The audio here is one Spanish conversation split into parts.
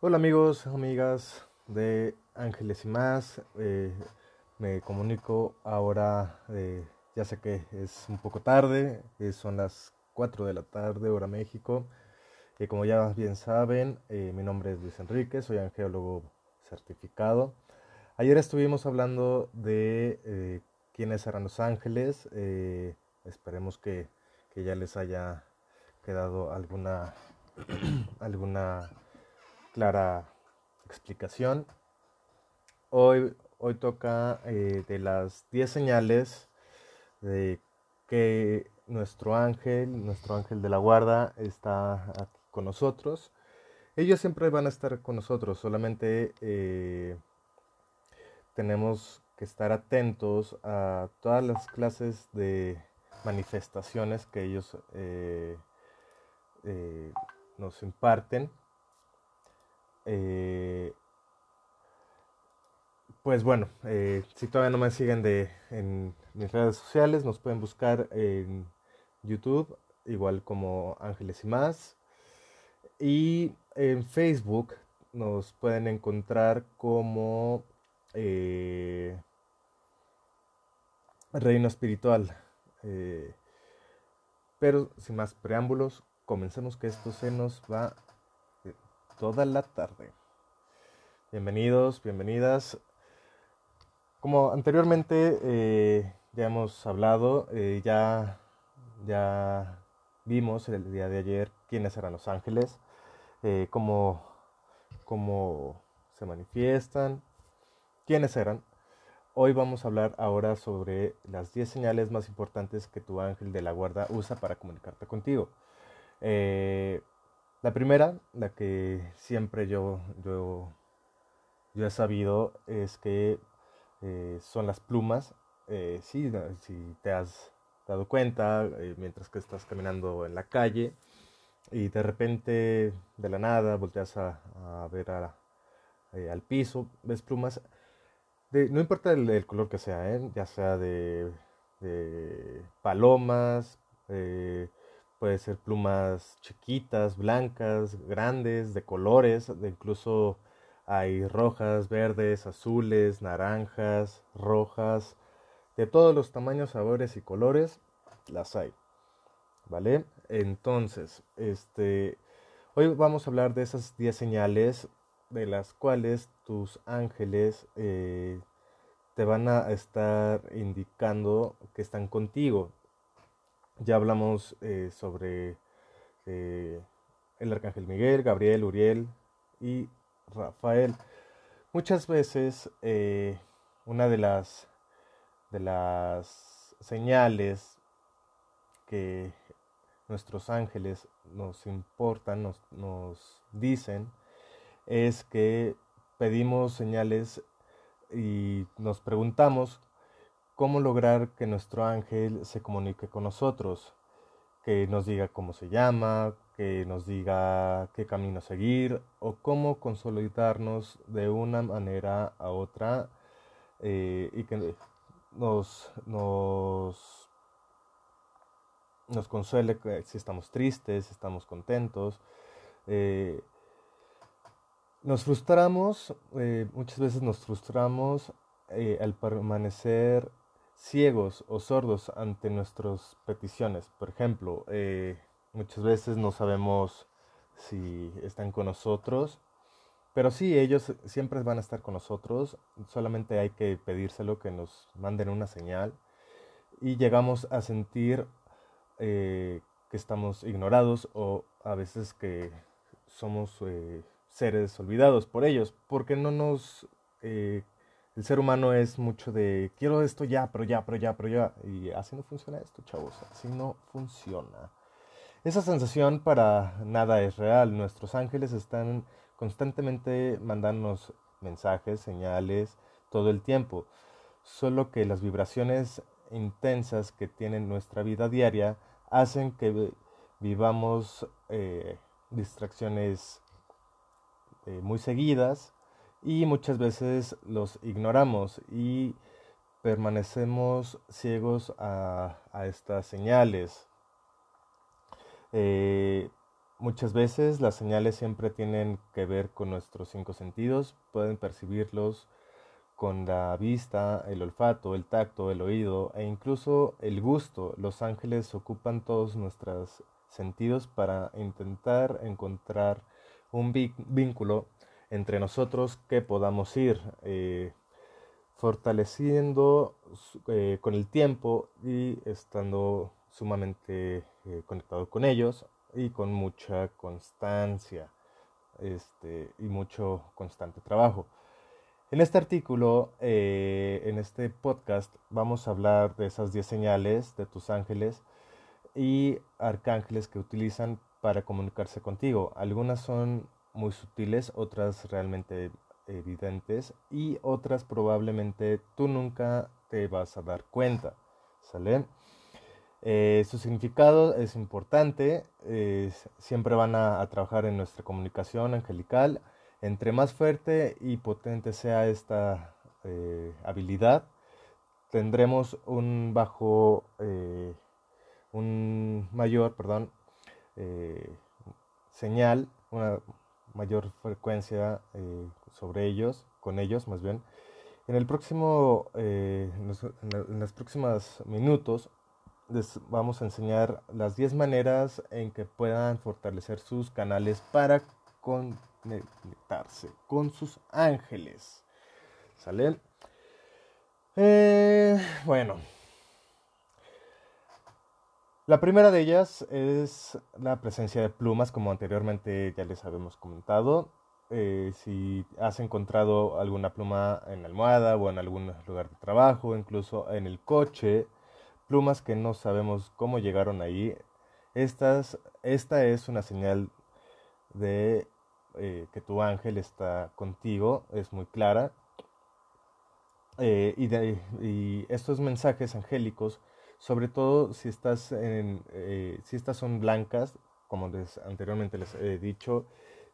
Hola amigos, amigas de Ángeles y más. Eh, me comunico ahora, eh, ya sé que es un poco tarde, eh, son las 4 de la tarde, hora México. Y como ya bien saben, mi nombre es Luis Enrique, soy angeólogo certificado. Ayer estuvimos hablando de quiénes eran los ángeles. esperemos que, que ya les haya quedado alguna alguna clara explicación. Hoy, hoy toca eh, de las 10 señales de que nuestro ángel, nuestro ángel de la guarda está aquí con nosotros. Ellos siempre van a estar con nosotros, solamente eh, tenemos que estar atentos a todas las clases de manifestaciones que ellos eh, nos imparten. Eh, pues bueno, eh, si todavía no me siguen de, en mis redes sociales, nos pueden buscar en YouTube, igual como Ángeles y más. Y en Facebook nos pueden encontrar como eh, Reino Espiritual. pero sin más preámbulos, comencemos que esto se nos va toda la tarde. Bienvenidos, bienvenidas. Como anteriormente eh, ya hemos hablado, eh, ya, ya vimos el día de ayer quiénes eran los ángeles, eh, cómo, cómo se manifiestan, quiénes eran. Hoy vamos a hablar ahora sobre las 10 señales más importantes que tu ángel de la guarda usa para comunicarte contigo. Eh, la primera, la que siempre yo, yo, he sabido, es que eh, son las plumas. Eh, sí, si te has dado cuenta, mientras que estás caminando en la calle y de repente, de la nada, volteas a, ver al piso, ves plumas. no importa el, color que sea, ya sea de palomas, Puede ser plumas chiquitas, blancas, grandes, de colores, incluso hay rojas, verdes, azules, naranjas, rojas, de todos los tamaños, sabores y colores, las hay. ¿Vale? Entonces, este, hoy vamos a hablar de esas 10 señales de las cuales tus ángeles eh, te van a estar indicando que están contigo, ya hablamos eh, sobre eh, el arcángel Miguel, Gabriel, Uriel y Rafael. Muchas veces eh, una de las, de las señales que nuestros ángeles nos importan, nos, nos dicen, es que pedimos señales y nos preguntamos cómo lograr que nuestro ángel se comunique con nosotros, que nos diga cómo se llama, que nos diga qué camino seguir o cómo consolidarnos de una manera a otra eh, y que nos, nos, nos consuele si estamos tristes, si estamos contentos. Eh, nos frustramos, eh, muchas veces nos frustramos al permanecer ciegos o sordos ante nuestras peticiones. Por ejemplo, eh, muchas veces no sabemos si están con nosotros, pero sí, ellos siempre van a estar con nosotros, solamente hay que pedírselo que nos manden una señal y llegamos a sentir eh, que estamos ignorados o a veces que somos eh, seres olvidados por ellos, porque no nos el ser humano es mucho de quiero esto ya, pero ya, pero ya, pero ya. Y así no funciona esto, chavos. Así no funciona. Esa sensación para nada es real. Nuestros ángeles están constantemente mandándonos mensajes, señales, todo el tiempo. Solo que las vibraciones intensas que tiene nuestra vida diaria hacen que vivamos eh, distracciones eh, muy seguidas y muchas veces los ignoramos y permanecemos ciegos a, estas señales. Eh, muchas veces las señales siempre tienen que ver con nuestros cinco sentidos, pueden percibirlos con la vista, el olfato, el tacto, el oído e incluso el gusto. Los ángeles ocupan todos nuestros sentidos para intentar encontrar un vínculo entre nosotros que podamos ir eh, fortaleciendo eh, con el tiempo y estando sumamente eh, conectado con ellos y con mucha constancia este, y mucho constante trabajo. En este artículo, en este podcast, vamos a hablar de esas 10 señales de tus ángeles y arcángeles que utilizan para comunicarse contigo. Algunas son muy sutiles, otras realmente evidentes y otras probablemente tú nunca te vas a dar cuenta. ¿Sale? Eh, su significado es importante, siempre van a, trabajar en nuestra comunicación angelical. Entre más fuerte y potente sea esta eh, habilidad, tendremos un bajo, eh, un mayor, perdón, señal, una mayor frecuencia eh, sobre ellos, con ellos más bien. En el próximo, eh, en, los próximos minutos les vamos a enseñar las 10 maneras en que puedan fortalecer sus canales para conectarse con sus ángeles. ¿Sale? Eh, bueno, la primera de ellas es la presencia de plumas, como anteriormente ya les habíamos comentado. Eh, si has encontrado alguna pluma en la almohada o en algún lugar de trabajo, incluso en el coche, plumas que no sabemos cómo llegaron ahí, estas, esta es una señal de eh, que tu ángel está contigo, es muy clara. Eh, y, y estos mensajes angélicos sobre todo si estás en, eh, si estas son blancas, como anteriormente les he dicho,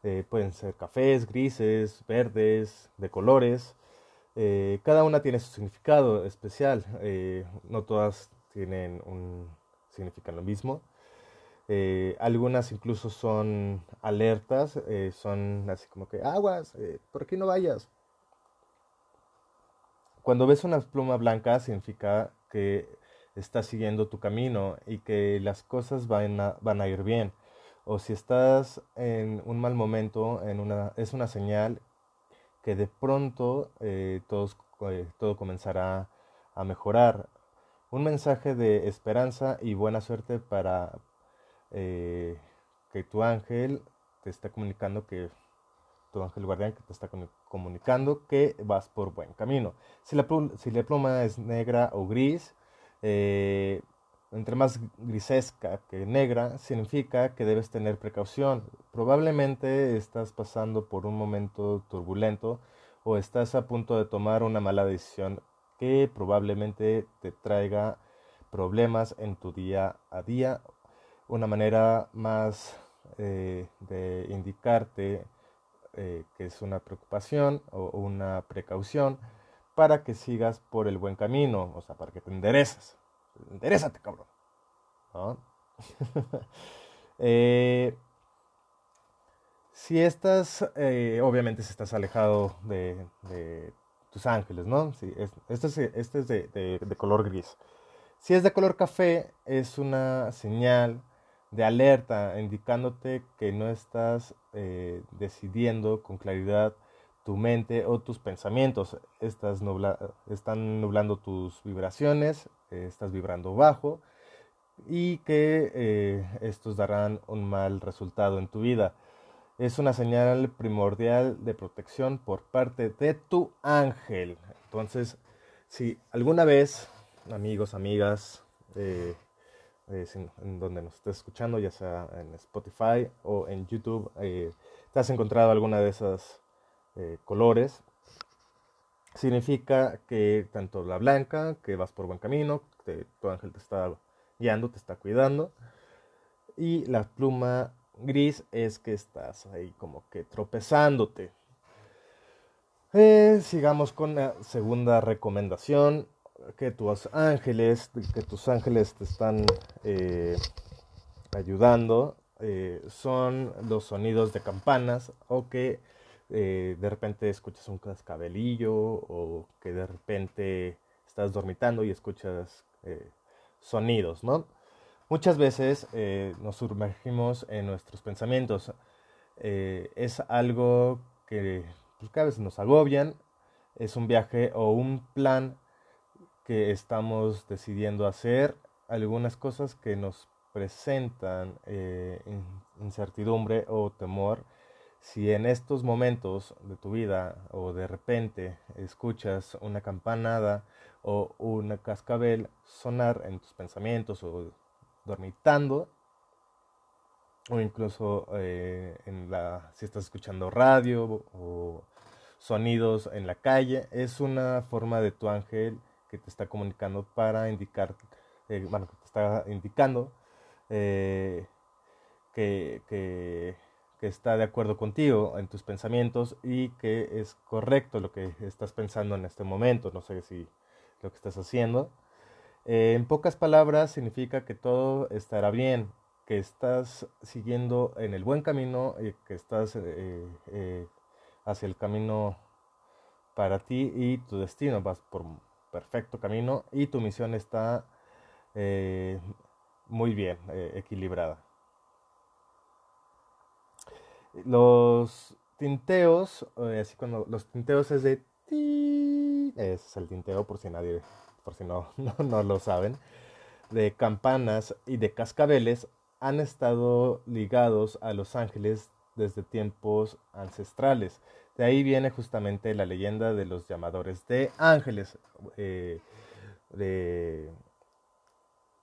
eh, pueden ser cafés, grises, verdes, de colores. Eh, cada una tiene su significado especial. no todas tienen un significan lo mismo. algunas incluso son alertas, son así como que aguas, por aquí no vayas. Cuando ves una pluma blanca significa que estás siguiendo tu camino y que las cosas van a, van a ir bien. O si estás en un mal momento, en una, es una señal que de pronto eh, eh, todo comenzará a mejorar. Un mensaje de esperanza y buena suerte para eh, que tu ángel te está comunicando que tu ángel guardián que te está comunicando que vas por buen camino. Si la, si la pluma es negra o gris, eh, entre más grisesca que negra, significa que debes tener precaución. Probablemente estás pasando por un momento turbulento o estás a punto de tomar una mala decisión que probablemente te traiga problemas en tu día a día. Una manera más eh, de indicarte eh, que es una preocupación o una precaución para que sigas por el buen camino, o sea, para que te enderezas. Enderezate, cabrón. Eh, si estás, eh, obviamente si estás alejado de, tus ángeles, ¿no? Si este es, este es de, color gris. Si es de color café, es una señal de alerta indicándote que no estás eh, decidiendo con claridad tu mente o tus pensamientos. Estás están nublando tus vibraciones, eh, estás vibrando bajo y que eh, estos darán un mal resultado en tu vida. Es una señal primordial de protección por parte de tu ángel. Entonces, si alguna vez, amigos, amigas, eh, en donde nos estés escuchando, ya sea en Spotify o en YouTube, te has encontrado alguna de esas eh, colores, significa que tanto la blanca, que vas por buen camino, que tu ángel te está guiando, te está cuidando, y la pluma gris es que estás ahí como que tropezándote. Eh, sigamos con la segunda recomendación, que tus ángeles, que tus ángeles te están eh, ayudando son los sonidos de campanas o que eh, de repente escuchas un cascabelillo o que de repente estás dormitando y escuchas eh, sonidos, ¿no? Muchas veces nos sumergimos en nuestros pensamientos. es algo que pues, cada vez nos agobian, es un viaje o un plan que estamos decidiendo hacer, algunas cosas que nos presentan eh, incertidumbre o temor, si en estos momentos de tu vida o de repente escuchas una campanada o una cascabel sonar en tus pensamientos o dormitando, o incluso eh, si estás escuchando radio o sonidos en la calle, es una forma de tu ángel que te está comunicando para indicar, eh, bueno, que te está indicando eh, que, que, está de acuerdo contigo en tus pensamientos y que es correcto lo que estás pensando en este momento. No sé si lo que estás haciendo. Eh, en pocas palabras significa que todo estará bien, que estás siguiendo en el buen camino y que estás eh, hacia el camino para ti y tu destino. Vas por un perfecto camino y tu misión está muy bien eh, equilibrada. Los tinteos, eh, así cuando los tinteos es de ese es el tinteo por si nadie, por si no, no, lo saben, de campanas y de cascabeles han estado ligados a los ángeles desde tiempos ancestrales. De ahí viene justamente la leyenda de los llamadores de ángeles. Eh, de,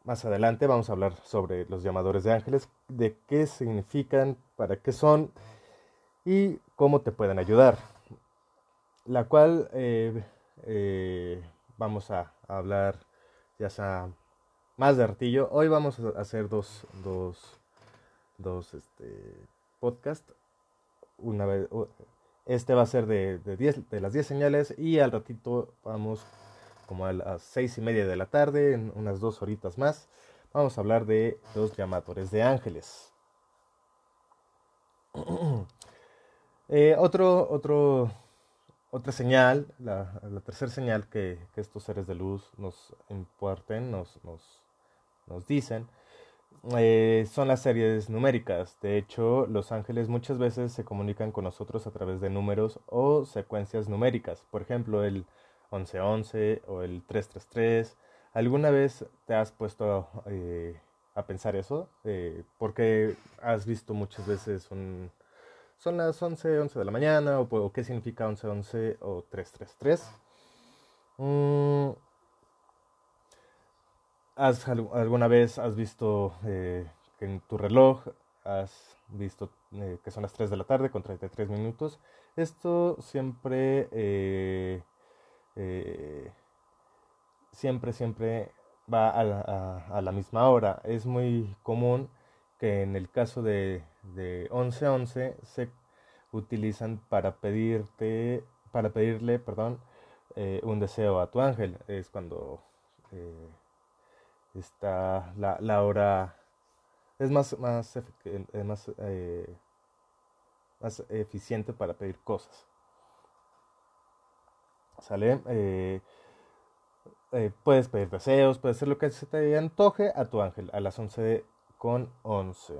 más adelante vamos a hablar sobre los llamadores de ángeles, de qué significan, para qué son y cómo te pueden ayudar. La cual eh, eh, vamos a, hablar ya sea más de artillo. Hoy vamos a hacer dos, dos, dos este, podcasts. Una vez, este va a ser de, de, de las 10 señales y al ratito vamos como a las seis y media de la tarde, en unas dos horitas más, vamos a hablar de los llamadores de ángeles. Eh, otro, otra señal, la, tercera señal que, estos seres de luz nos importen, nos, nos, nos dicen, eh, son las series numéricas. De hecho, los ángeles muchas veces se comunican con nosotros a través de números o secuencias numéricas. Por ejemplo, el 1111 o el 333. ¿Alguna vez te has puesto eh, a pensar eso? Eh, porque has visto muchas veces un... Son las 11, 11 de la mañana, o, qué significa 11, 11 o 333. Mm, ¿has, ¿Alguna vez has visto eh, en tu reloj has visto que son las 3 de la tarde con 33 minutos? Esto siempre eh, siempre, siempre va a la, misma hora. Es muy común que en el caso de, de 1111 se utilizan para pedirte, para pedirle, perdón, eh, un deseo a tu ángel. Es cuando eh, está la, la, hora, es más, más, más, más eficiente para pedir cosas. ¿Sale? Eh, puedes pedir deseos, puedes hacer lo que se te antoje a tu ángel a las 11 con 11.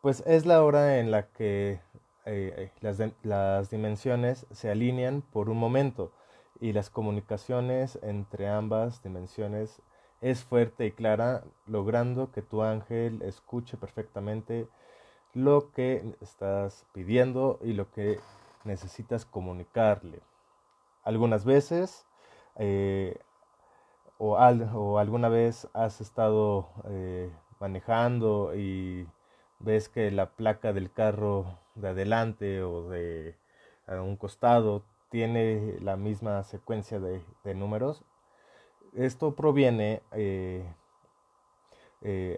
Pues es la hora en la que eh, las, las dimensiones se alinean por un momento y las comunicaciones entre ambas dimensiones es fuerte y clara, logrando que tu ángel escuche perfectamente lo que estás pidiendo y lo que necesitas comunicarle algunas veces eh, o, alguna vez has estado eh, manejando y ves que la placa del carro de adelante o de un costado tiene la misma secuencia de, números. Esto proviene eh,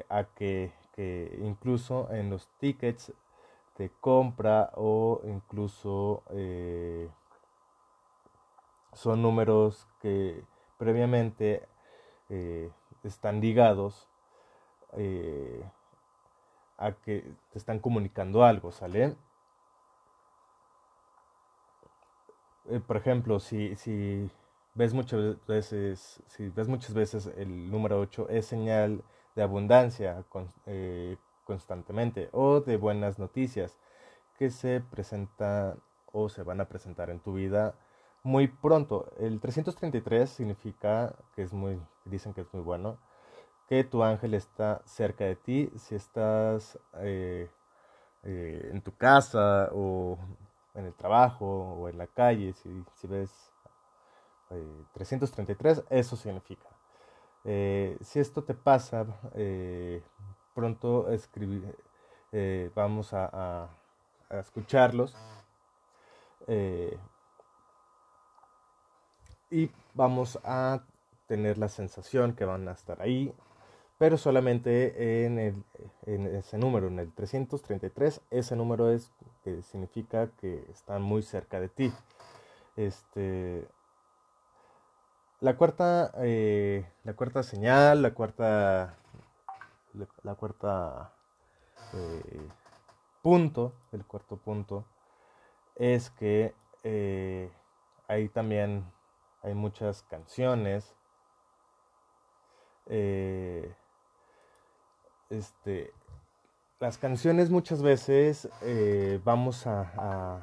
a que, que, incluso en los tickets de compra o incluso son números que previamente eh, están ligados eh, a que te están comunicando algo, ¿sale? Eh, por ejemplo, si, ves muchas veces, si ves muchas veces el número 8 es señal de abundancia constantemente o de buenas noticias que se presentan o se van a presentar en tu vida muy pronto. El 333 significa que es muy, dicen que es muy bueno, que tu ángel está cerca de ti. Si estás eh, eh, en tu casa o en el trabajo o en la calle, si, si ves 333, eh, eso significa. si esto te pasa, pronto escribir, vamos a, a escucharlos y vamos a tener la sensación que van a estar ahí, pero solamente en, el, en ese número, en el 333, ese número es que significa que están muy cerca de ti. Este, la cuarta, eh, la cuarta señal, la cuarta, la cuarta eh, punto, el cuarto punto es que eh, hay también hay muchas canciones. Eh, este, las canciones muchas veces eh, vamos a,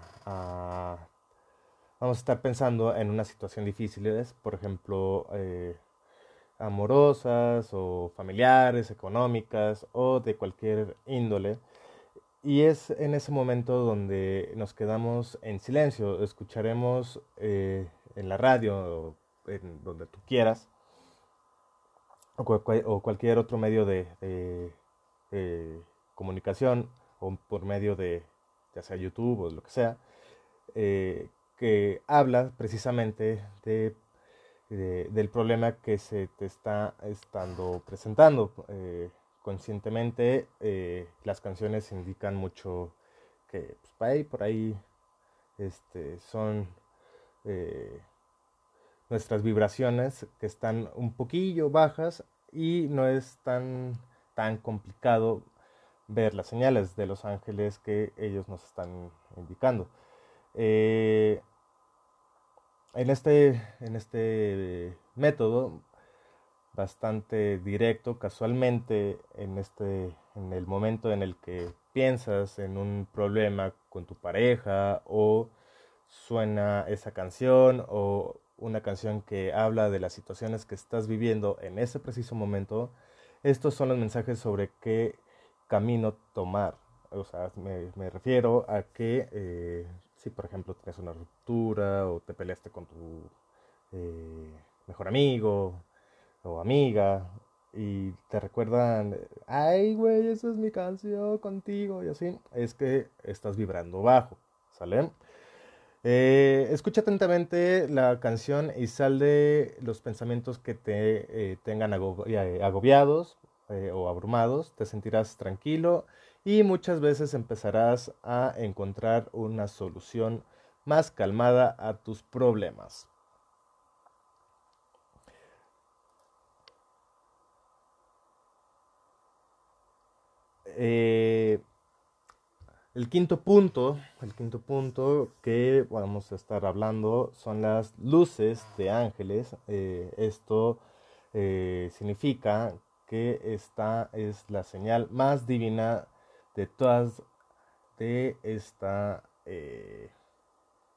vamos a estar pensando en una situación difícil, por ejemplo, eh, amorosas o familiares, económicas o de cualquier índole. Y es en ese momento donde nos quedamos en silencio, escucharemos en la radio, en donde tú quieras, o, cualquier otro medio de, comunicación, o por medio de ya sea YouTube o lo que sea, eh, que habla precisamente de, del problema que se te está estando presentando. Eh, conscientemente eh, las canciones indican mucho que pues, por ahí este, son eh, nuestras vibraciones que están un poquillo bajas y no es tan, tan complicado ver las señales de los ángeles que ellos nos están indicando. Eh, en, este, en este método bastante directo, casualmente en, este, en el momento en el que piensas en un problema con tu pareja o suena esa canción o una canción que habla de las situaciones que estás viviendo en ese preciso momento, estos son los mensajes sobre qué camino tomar. O sea, me, refiero a que eh, si por ejemplo tienes una ruptura o te peleaste con tu eh, mejor amigo o amiga y te recuerdan, ay güey, esa es mi canción contigo y así, es que estás vibrando bajo, ¿sale? Eh, escucha atentamente la canción y sal de los pensamientos que te eh, tengan eh, agobiados o abrumados. Te sentirás tranquilo y muchas veces empezarás a encontrar una solución más calmada a tus problemas. El quinto punto, el quinto punto que vamos a estar hablando son las luces de ángeles. Eh, esto eh, significa que esta es la señal más divina de todas de esta eh,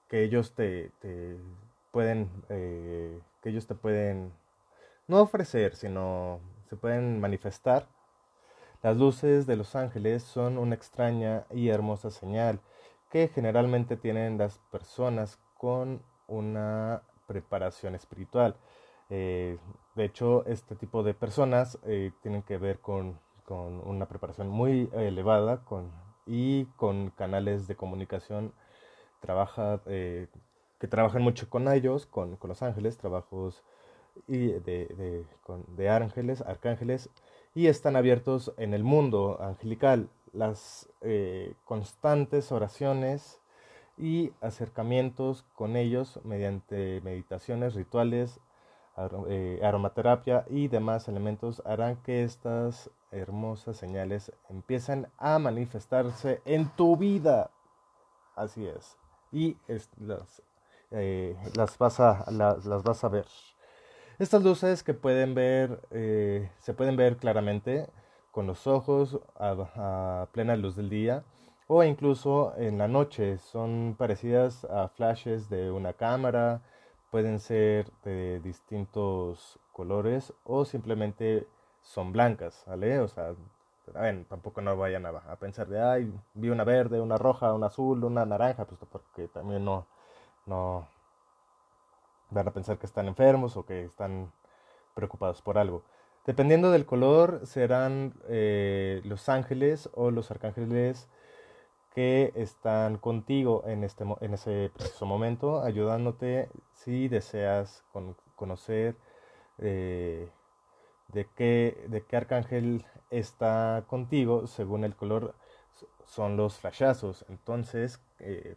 que ellos te pueden que ellos te pueden no ofrecer sino se pueden manifestar las luces de los ángeles son una extraña y hermosa señal que generalmente tienen las personas con una preparación espiritual. Eh, de hecho, este tipo de personas eh, tienen que ver con, una preparación muy elevada con, y con canales de comunicación eh, que trabajan mucho con ellos, con, los ángeles, trabajos y de, de ángeles, arcángeles y están abiertos en el mundo angelical. Las eh, constantes oraciones y acercamientos con ellos mediante meditaciones, rituales, eh, aromaterapia y demás elementos harán que estas hermosas señales empiecen a manifestarse en tu vida. Así es. Y las, eh, las, vas a, las, vas a ver. Estas luces que pueden ver, eh, se pueden ver claramente con los ojos a, plena luz del día o incluso en la noche. Son parecidas a flashes de una cámara, pueden ser de distintos colores o simplemente son blancas. O sea, tampoco no vayan a, pensar de, ay, vi una verde, una roja, una azul, una naranja, pues porque también no, no van a pensar que están enfermos o que están preocupados por algo. Dependiendo del color, serán eh, los ángeles o los arcángeles que están contigo en, este, en ese preciso momento, ayudándote si deseas conocer eh, de, qué, de qué arcángel está contigo, según el color son los flashazos. Entonces, eh,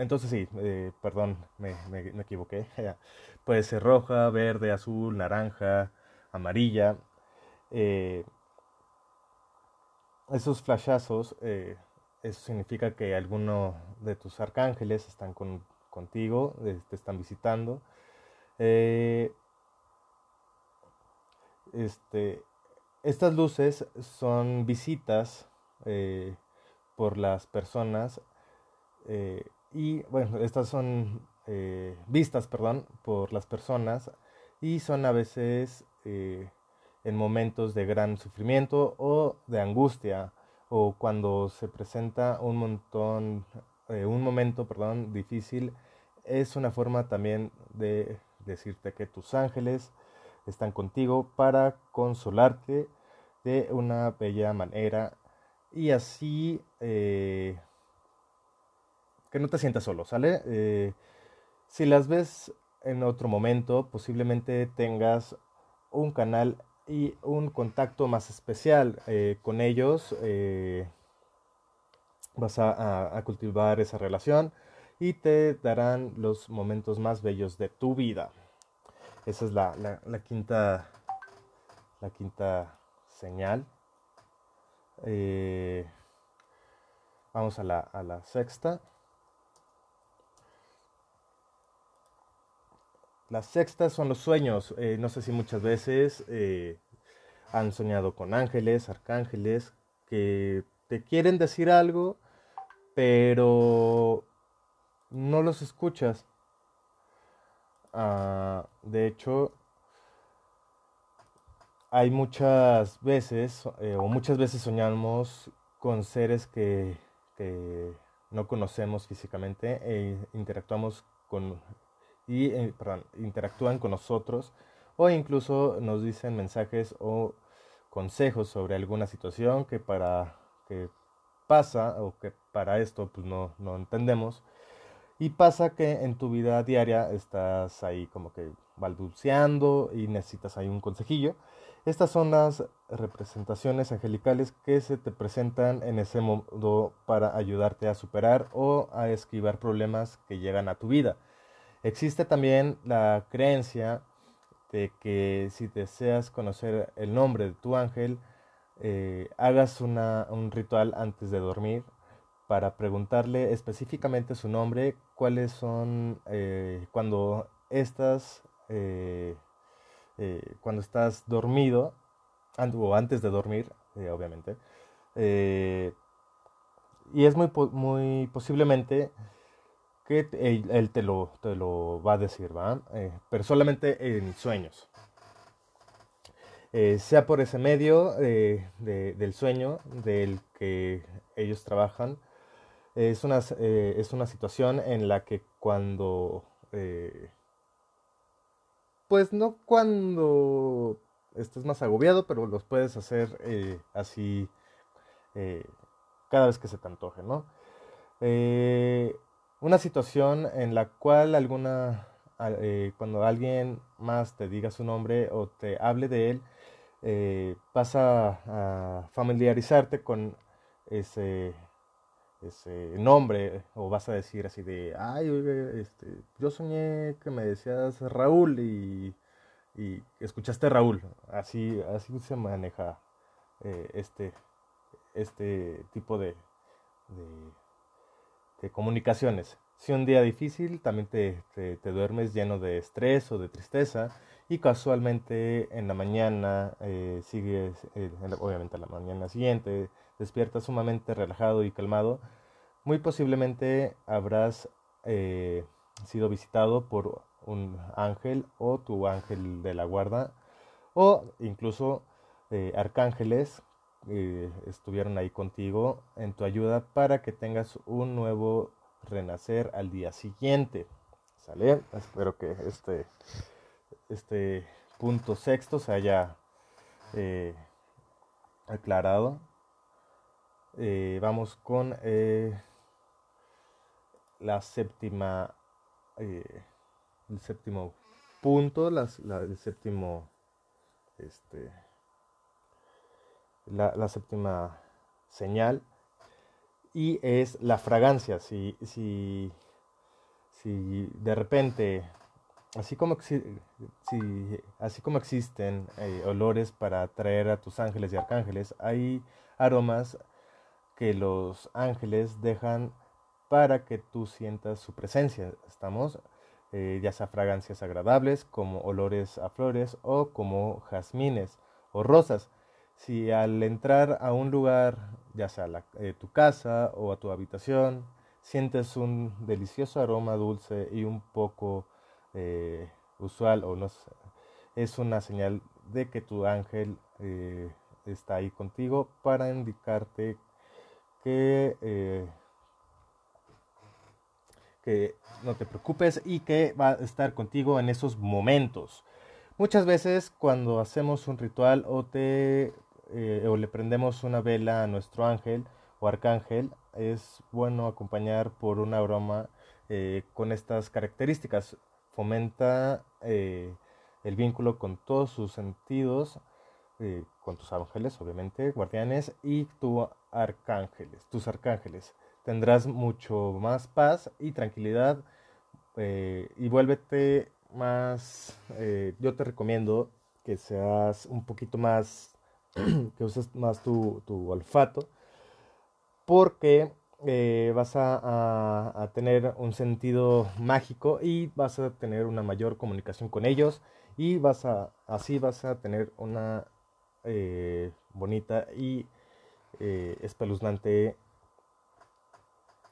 entonces sí, eh, perdón, me, equivoqué. Puede ser roja, verde, azul, naranja, amarilla. esos flashazos eso significa que alguno de tus arcángeles están contigo, eh, te están visitando. Eh, este, estas luces son visitas eh, por las personas y bueno, estas son vistas, perdón, por las personas y son a veces en momentos de gran sufrimiento o de angustia o cuando se presenta un montón, eh, un momento, perdón, difícil, es una forma también de decirte que tus ángeles están contigo para consolarte de una bella manera y así eh, que no te sientas solo, ¿sale? Eh, si las ves en otro momento, posiblemente tengas un canal y un contacto más especial eh, con ellos. Eh, vas a, cultivar esa relación y te darán los momentos más bellos de tu vida. Esa es la, quinta, la quinta señal. Vamos a la sexta. La sexta son los sueños. Eh, no sé si muchas veces eh, han soñado con ángeles, arcángeles, que te quieren decir algo, pero no los escuchas. Ah, de hecho, hay muchas veces, eh, o muchas veces soñamos con seres que, que no conocemos físicamente e interactuamos con y eh, interactúan con nosotros o incluso nos dicen mensajes o consejos sobre alguna situación que para que pasa o que para esto pues no, no entendemos y pasa que en tu vida diaria estás ahí como que balbuceando y necesitas ahí un consejillo. Estas son las representaciones angelicales que se te presentan en ese modo para ayudarte a superar o a esquivar problemas que llegan a tu vida. Existe también la creencia de que si deseas conocer el nombre de tu ángel, eh, hagas un ritual antes de dormir para preguntarle específicamente su nombre, cuáles son eh, cuando estás eh, cuando estás dormido o antes de dormir, obviamente. y es muy, muy posiblemente que él, te, lo, te, lo, va a decir, ¿va? Eh, pero solamente en sueños. Eh, sea por ese medio eh, del sueño del que ellos trabajan, es una, es una situación en la que cuando, pues no cuando estés más agobiado, pero los puedes hacer así cada vez que se te antoje, ¿no? Una situación en la cual alguna, eh, cuando alguien más te diga su nombre o te hable de él, eh, vas a, familiarizarte con ese, ese nombre o vas a decir así de, ay, este, yo soñé que me decías Raúl y y escuchaste Raúl. Así, así se maneja eh, este, este tipo de, comunicaciones. Si un día difícil, también te, te, duermes lleno de estrés o de tristeza y casualmente en la mañana eh, sigues, eh, obviamente en la mañana siguiente, despiertas sumamente relajado y calmado, muy posiblemente habrás sido visitado por un ángel o tu ángel de la guarda o incluso eh, arcángeles eh, estuvieron ahí contigo en tu ayuda para que tengas un nuevo renacer al día siguiente. ¿Sale? Espero que este, este punto sexto se haya eh, aclarado. vamos con la séptima el séptimo punto, la, el séptimo, este, la, séptima señal y es la fragancia. Si, si, si de repente, así como, si, así como existen eh, olores para atraer a tus ángeles y arcángeles, hay aromas que los ángeles dejan para que tú sientas su presencia. ¿Estamos? Eh, ya sea fragancias agradables como olores a flores o como jazmines o rosas. Si al entrar a un lugar, ya sea eh, tu casa o a tu habitación, sientes un delicioso aroma dulce y un poco eh, usual o no es una señal de que tu ángel está ahí contigo para indicarte que que no te preocupes y que va a estar contigo en esos momentos. Muchas veces cuando hacemos un ritual o, te, eh, o le prendemos una vela a nuestro ángel o arcángel, es bueno acompañar por una aroma eh, con estas características. Fomenta eh, el vínculo con todos sus sentidos, con tus ángeles, obviamente, guardianes, y tus arcángeles, tus arcángeles tendrás mucho más paz y tranquilidad y vuélvete más, yo te recomiendo que seas un poquito más, que uses más tu, olfato, porque eh, vas a, tener un sentido mágico y vas a tener una mayor comunicación con ellos y vas a, así vas a tener una bonita y espeluznante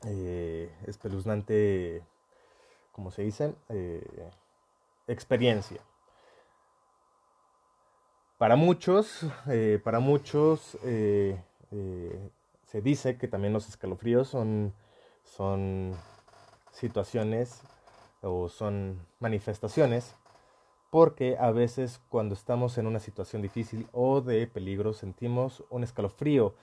eh, espeluznante, como se dice, eh, experiencia. Para muchos, eh, para muchos se dice que también los escalofríos son, son situaciones o son manifestaciones porque a veces cuando estamos en una situación difícil o de peligro sentimos un escalofrío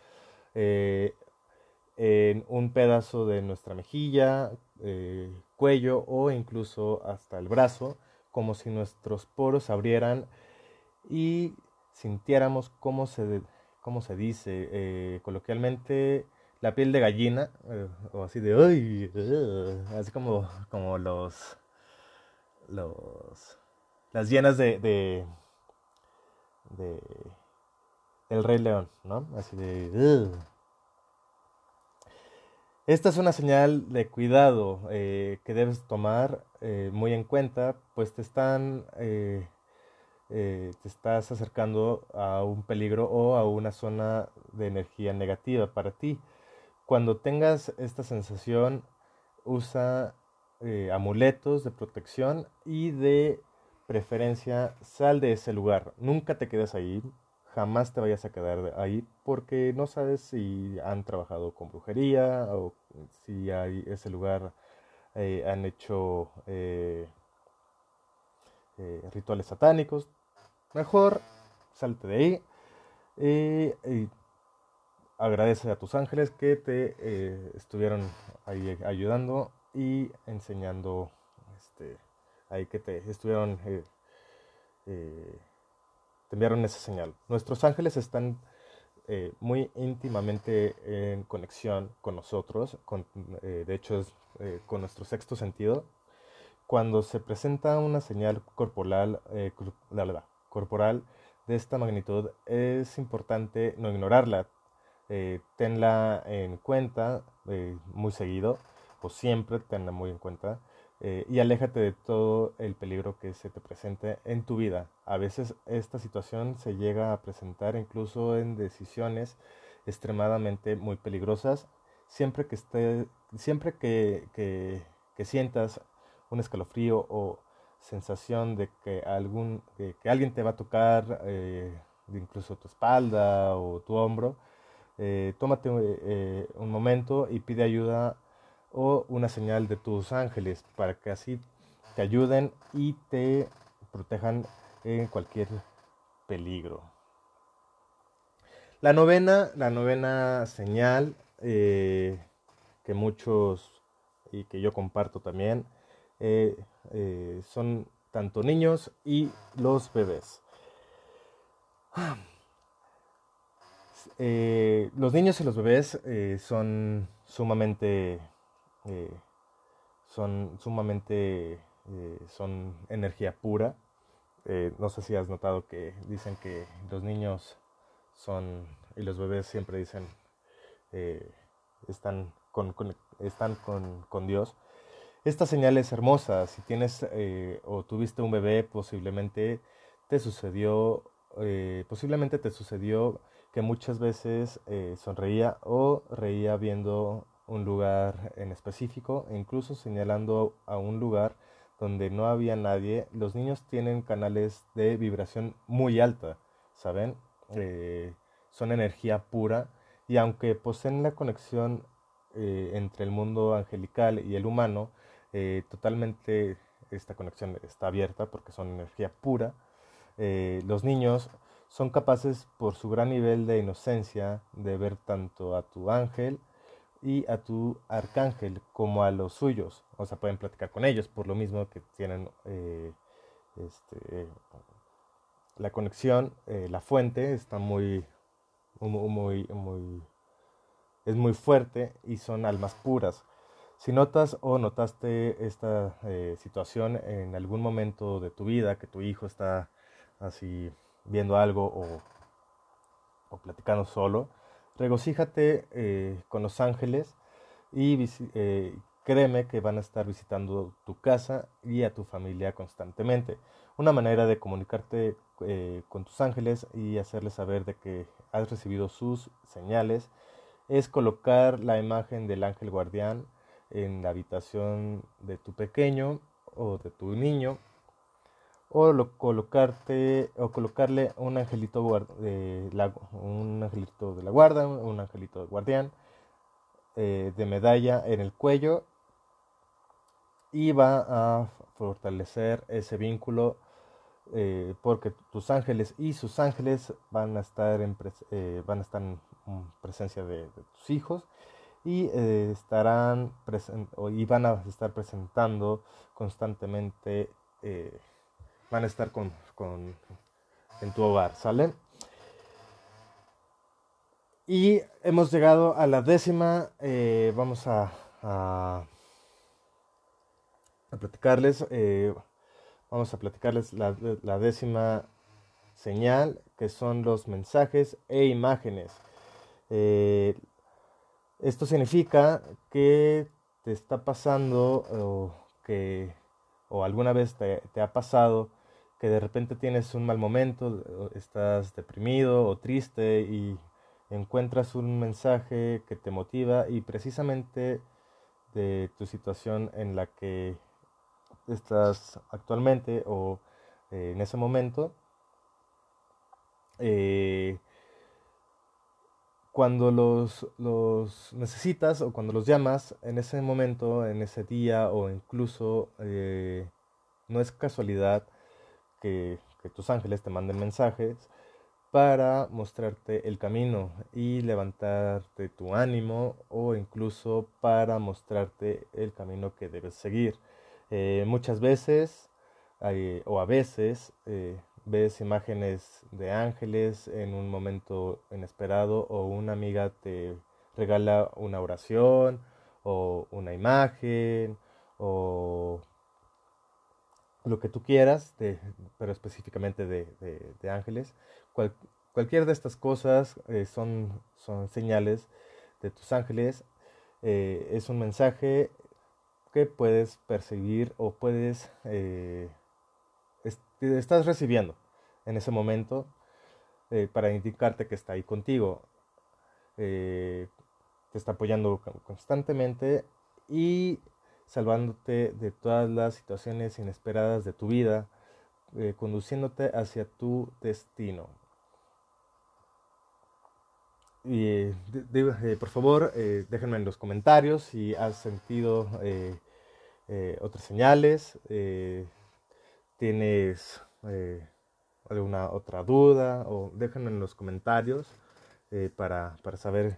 en un pedazo de nuestra mejilla, eh, cuello o incluso hasta el brazo, como si nuestros poros abrieran y sintiéramos cómo se, cómo se dice eh, coloquialmente la piel de gallina, eh, o así de, uy, así como, como los, los, las llenas de, de, el Rey León, ¿no? Así de, esta es una señal de cuidado eh, que debes tomar muy en cuenta, pues te están, te estás acercando a un peligro o a una zona de energía negativa para ti. Cuando tengas esta sensación, usa amuletos de protección y de preferencia sal de ese lugar. Nunca te quedes ahí, jamás te vayas a quedar ahí porque no sabes si han trabajado con brujería o si hay ese lugar eh, han hecho eh, eh, rituales satánicos. Mejor salte de ahí y agradece a tus ángeles que te estuvieron ahí ayudando y enseñando este, ahí que te estuvieron te enviaron esa señal. Nuestros ángeles están eh, muy íntimamente en conexión con nosotros, con, eh, de hecho es eh, con nuestro sexto sentido, cuando se presenta una señal corporal, eh, corporal de esta magnitud, es importante no ignorarla. Eh, tenla en cuenta eh, muy seguido o siempre tenla muy en cuenta y aléjate de todo el peligro que se te presente en tu vida. A veces esta situación se llega a presentar incluso en decisiones extremadamente muy peligrosas. Siempre que, esté, siempre que, que, que sientas un escalofrío o sensación de que, algún, que alguien te va a tocar, eh, incluso tu espalda o tu hombro, eh, tómate eh, un momento y pide ayuda o una señal de tus ángeles para que así te ayuden y te protejan en cualquier peligro. La novena, la novena señal que muchos y que yo comparto también eh, eh, son tanto niños y los bebés. Eh, los niños y los bebés son sumamente son sumamente son energía pura. no sé si has notado que dicen que los niños son y los bebés siempre dicen están con, están con, con Dios. Esta señal es hermosa. Si tienes eh, o tuviste un bebé, posiblemente te sucedió, eh, posiblemente te sucedió que muchas veces eh, sonreía o reía viendo un lugar en específico, e incluso señalando a un lugar donde no había nadie. Los niños tienen canales de vibración muy alta, ¿saben? son energía pura y aunque poseen la conexión entre el mundo angelical y el humano, eh, totalmente esta conexión está abierta porque son energía pura. Eh, los niños son capaces por su gran nivel de inocencia de ver tanto a tu ángel y a tu arcángel como a los suyos. O sea, pueden platicar con ellos por lo mismo que tienen eh, este, la conexión, la fuente está muy, muy, muy, es muy fuerte y son almas puras. Si notas o notaste esta eh, situación en algún momento de tu vida, que tu hijo está así viendo algo o, platicando solo, regocíjate eh, con los ángeles y eh, créeme que van a estar visitando tu casa y a tu familia constantemente. Una manera de comunicarte con tus ángeles y hacerles saber de que has recibido sus señales es colocar la imagen del ángel guardián en la habitación de tu pequeño o de tu niño o colocarte o colocarle un angelito de la, un angelito de la guarda un angelito de guardián eh, de medalla en el cuello y va a fortalecer ese vínculo eh, porque tus ángeles y sus ángeles van a estar en, eh, van a estar en presencia de tus hijos y eh, estarán y van a estar presentando constantemente, eh, van a estar con, con, en tu hogar, ¿sale? Y hemos llegado a la décima, eh, vamos a, a, a platicarles, vamos a platicarles la, la décima señal, que son los mensajes e imágenes. Esto significa que te está pasando o que o alguna vez te, ha pasado que de repente tienes un mal momento, estás deprimido o triste y encuentras un mensaje que te motiva y precisamente de tu situación en la que estás actualmente o eh, en ese momento, eh, cuando los, los, necesitas o cuando los llamas en ese momento, en ese día o incluso eh, no es casualidad que, tus ángeles te manden mensajes para mostrarte el camino y levantarte tu ánimo o incluso para mostrarte el camino que debes seguir. Eh, muchas veces eh, o a veces ves imágenes de ángeles en un momento inesperado o una amiga te regala una oración o una imagen o lo que tú quieras, pero específicamente de, ángeles. cualquier de estas cosas eh, son, son señales de tus ángeles. Eh, es un mensaje que puedes percibir o puedes, eh, estás recibiendo en ese momento para indicarte que está ahí contigo. te está apoyando constantemente y salvándote de todas las situaciones inesperadas de tu vida, eh, conduciéndote hacia tu destino. Y eh, por favor, eh, déjenme en los comentarios si has sentido otras señales, tienes alguna otra duda o déjenme en los comentarios para, para saber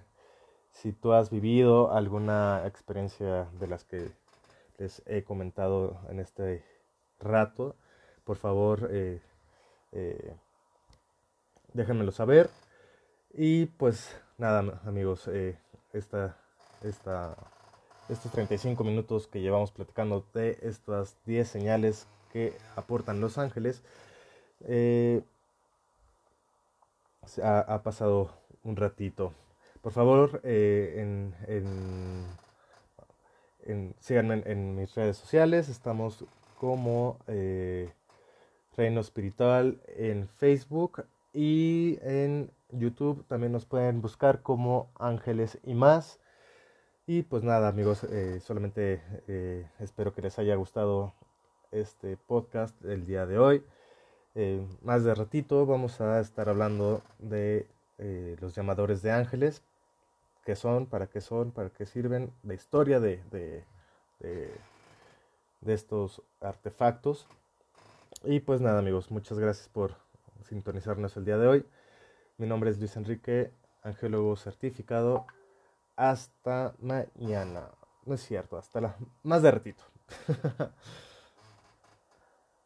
si tú has vivido alguna experiencia de las que les he comentado en este rato, por favor eh, eh, déjenmelo saber. Y pues nada amigos, eh, esta, esta, estos 35 minutos que llevamos platicando de estas 10 señales que aportan los ángeles, ha, ha, pasado un ratito. Por favor, en, en síganme en, mis redes sociales. Estamos como eh, Reino Espiritual en Facebook y en YouTube también nos pueden buscar como Ángeles y más. Y pues nada amigos, eh, solamente eh, espero que les haya gustado este podcast del día de hoy. más de ratito vamos a estar hablando de los llamadores de ángeles qué son, para qué son, para qué sirven, la historia de, de, de, estos artefactos. Y pues nada amigos, muchas gracias por sintonizarnos el día de hoy. Mi nombre es Luis Enrique, angiólogo certificado. Hasta mañana. No es cierto, hasta la más de ratito.